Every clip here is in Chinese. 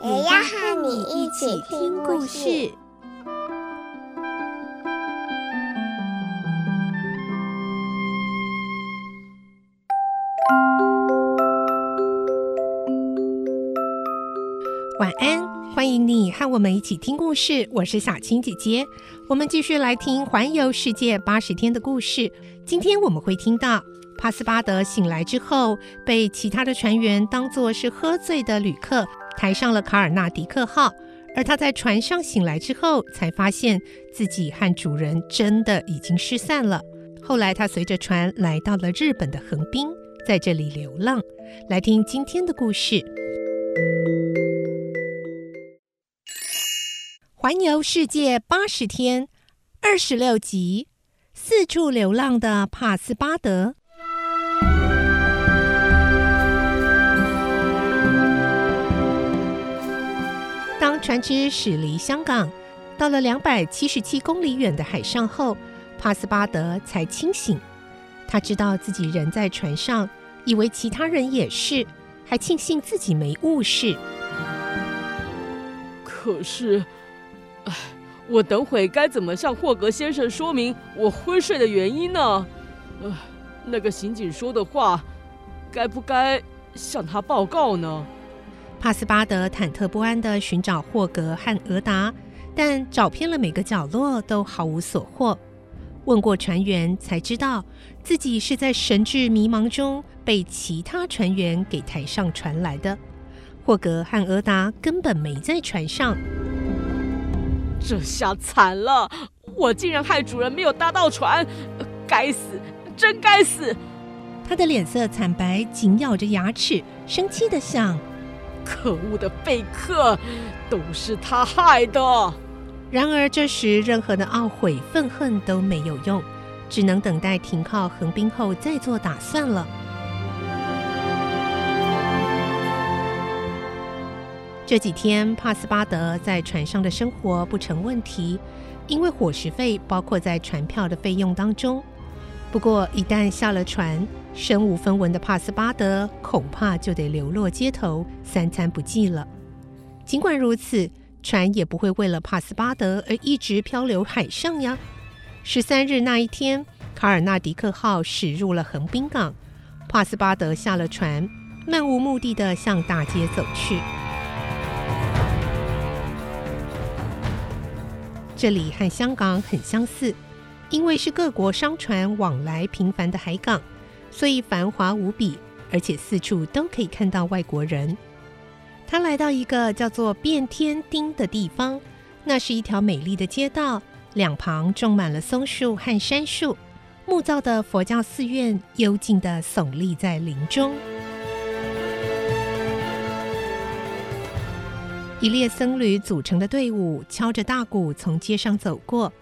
也要和你一起听故事。晚安，欢迎你和我们一起听故事。我是小青姐姐，我们继续来听环游世界八十天的故事。今天我们会听到帕斯巴德醒来之后，被其他的船员当作是喝醉的旅客，抬上了卡尔纳迪克号。而他在船上醒来之后，才发现自己和主人真的已经失散了。后来他随着船来到了日本的横滨，在这里流浪。来听今天的故事。环游世界八十天，二十六集，四处流浪的帕斯巴德。船只驶离香港，到了两百七十七公里远的海上后，帕斯巴德才清醒。他知道自己人在船上，以为其他人也是，还庆幸自己没误事。可是。唉，我等会该怎么向霍格先生说明我昏睡的原因呢？呃，那个刑警说的话，该不该向他报告呢？帕斯巴德忐忑不安地寻找霍格和俄达，但找遍了每个角落都毫无所获。问过船员，才知道自己是在神志迷茫中被其他船员给抬上船来的。霍格和俄达根本没在船上。这下惨了！我竟然害主人没有搭到船，该死，真该死！他的脸色惨白，紧咬着牙齿，生气地想：“可恶的贝克，都是他害的。”然而这时，任何的懊悔、愤恨都没有用，只能等待停靠横滨后再做打算了。这几天，帕斯巴德在船上的生活不成问题，因为伙食费包括在船票的费用当中。不过，一旦下了船，身无分文的帕斯巴德恐怕就得流落街头，三餐不继了。尽管如此，船也不会为了帕斯巴德而一直漂流海上呀。十三日那一天，卡尔纳迪克号驶入了横滨港，帕斯巴德下了船，漫无目的的向大街走去。这里和香港很相似，因为是各国商船往来频繁的海港，所以繁华无比，而且四处都可以看到外国人。他来到一个叫做变天町的地方，那是一条美丽的街道，两旁种满了松树和杉树，木造的佛教寺院幽静地耸立在林中。一列僧侣组成的队伍敲着大鼓从街上走过，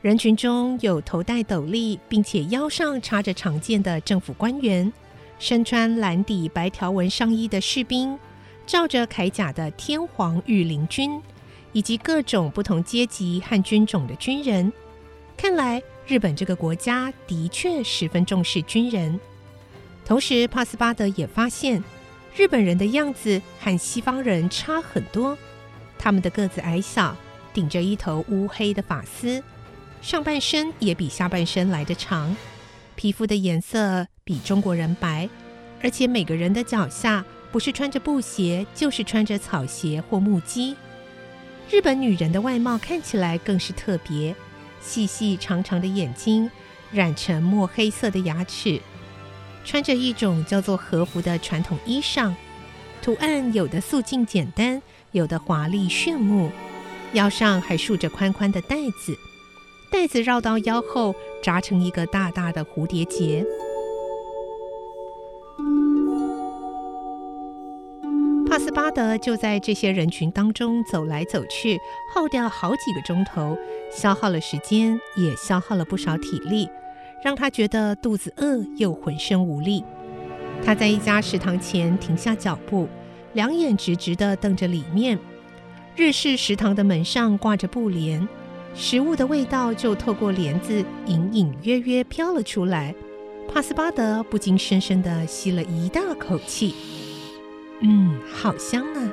人群中有头戴斗笠并且腰上插着长剑的政府官员，身穿蓝底白条纹上衣的士兵，罩着铠甲的天皇御林军，以及各种不同阶级和军种的军人。看来日本这个国家的确十分重视军人。同时，帕斯巴德也发现。日本人的样子和西方人差很多，他们的个子矮小，顶着一头乌黑的发丝，上半身也比下半身来得长，皮肤的颜色比中国人白，而且每个人的脚下不是穿着布鞋，就是穿着草鞋或木屐。日本女人的外貌看起来更是特别，细细长长的眼睛，染成墨黑色的牙齿。穿着一种叫做和服的传统衣裳，图案有的素净简单，有的华丽炫目，腰上还束着宽宽的带子，袋子绕到腰后扎成一个大大的蝴蝶结。帕斯巴德就在这些人群当中走来走去，耗掉好几个钟头，消耗了时间，也消耗了不少体力，让他觉得肚子饿又浑身无力。他在一家食堂前停下脚步，两眼直直地瞪着里面。日式食堂的门上挂着布帘，食物的味道就透过帘子隐隐约约飘了出来。帕斯巴德不禁深深地吸了一大口气，嗯，好香啊！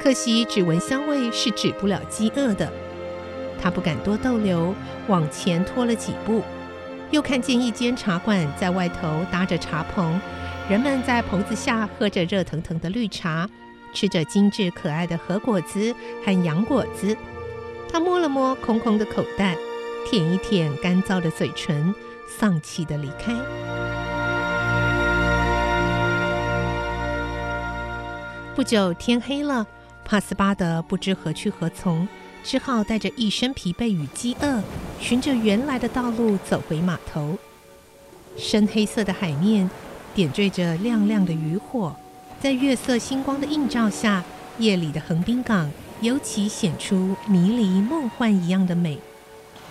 可惜只闻香味是止不了饥饿的。他不敢多逗留，往前拖了几步，又看见一间茶馆在外头搭着茶棚，人们在棚子下喝着热腾腾的绿茶，吃着精致可爱的和果子和洋果子。他摸了摸空空的口袋，舔一舔干燥的嘴唇。丧气的离开。不久天黑了，帕斯巴德不知何去何从，只好带着一身疲惫与饥饿，循着原来的道路走回码头。深黑色的海面点缀着亮亮的渔火，在月色星光的映照下，夜里的横滨港尤其显出迷离梦幻一样的美。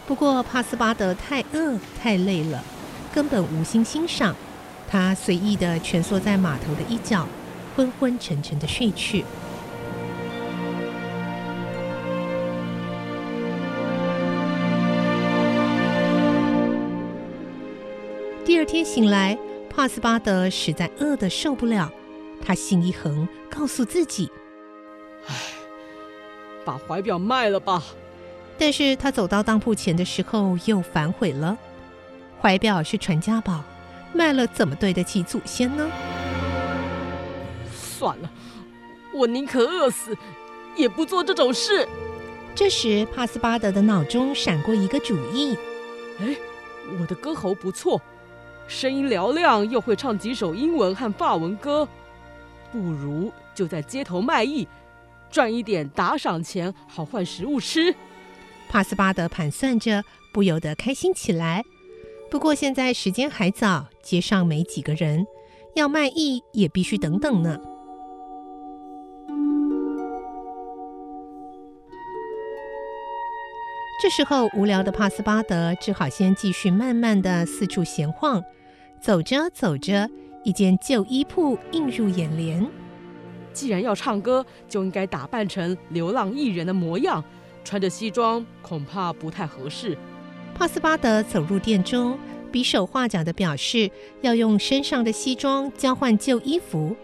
不过帕斯巴德太饿太累了，根本无心欣赏。他随意地蜷缩在码头的一角，昏昏沉沉地睡去。第二天醒来，帕斯巴德实在饿得受不了，他心一横，告诉自己：“唉，把怀表卖了吧。”但是他走到当铺前的时候，又反悔了。怀表是传家宝，卖了怎么对得起祖先呢？算了，我宁可饿死，也不做这种事。这时，帕斯巴德的脑中闪过一个主意：哎，我的歌喉不错，声音嘹亮，又会唱几首英文和法文歌，不如就在街头卖艺，赚一点打赏钱，好换食物吃。帕斯巴德盘算着，不由得开心起来。不过现在时间还早，街上没几个人，要卖艺也必须等等呢。这时候，无聊的帕斯巴德只好先继续慢慢的四处闲晃。走着走着，一间旧衣铺映入眼帘。既然要唱歌，就应该打扮成流浪艺人的模样。穿着西装恐怕不太合适。帕斯巴德走入店中，比手画脚地表示要用身上的西装交换旧衣服。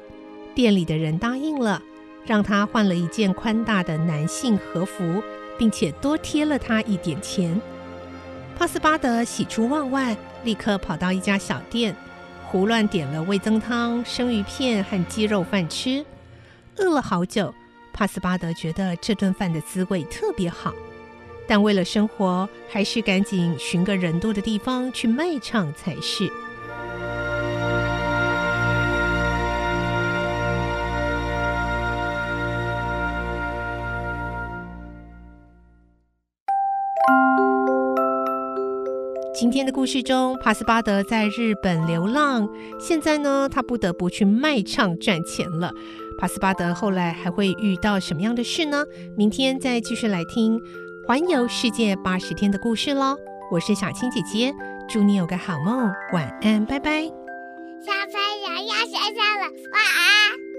店里的人答应了，让他换了一件宽大的男性和服，并且多贴了他一点钱。帕斯巴德喜出望外，立刻跑到一家小店，胡乱点了味噌汤、生鱼片和鸡肉饭吃。饿了好久。帕斯巴德觉得这顿饭的滋味特别好，但为了生活，还是赶紧寻个人多的地方去卖唱才是。今天的故事中，帕斯巴德在日本流浪，现在呢，他不得不去卖唱赚钱了。巴斯巴德后来还会遇到什么样的事呢？明天再继续来听《环游世界八十天》的故事喽！我是小青姐姐，祝你有个好梦，晚安，拜拜。小朋友要睡觉了，晚安。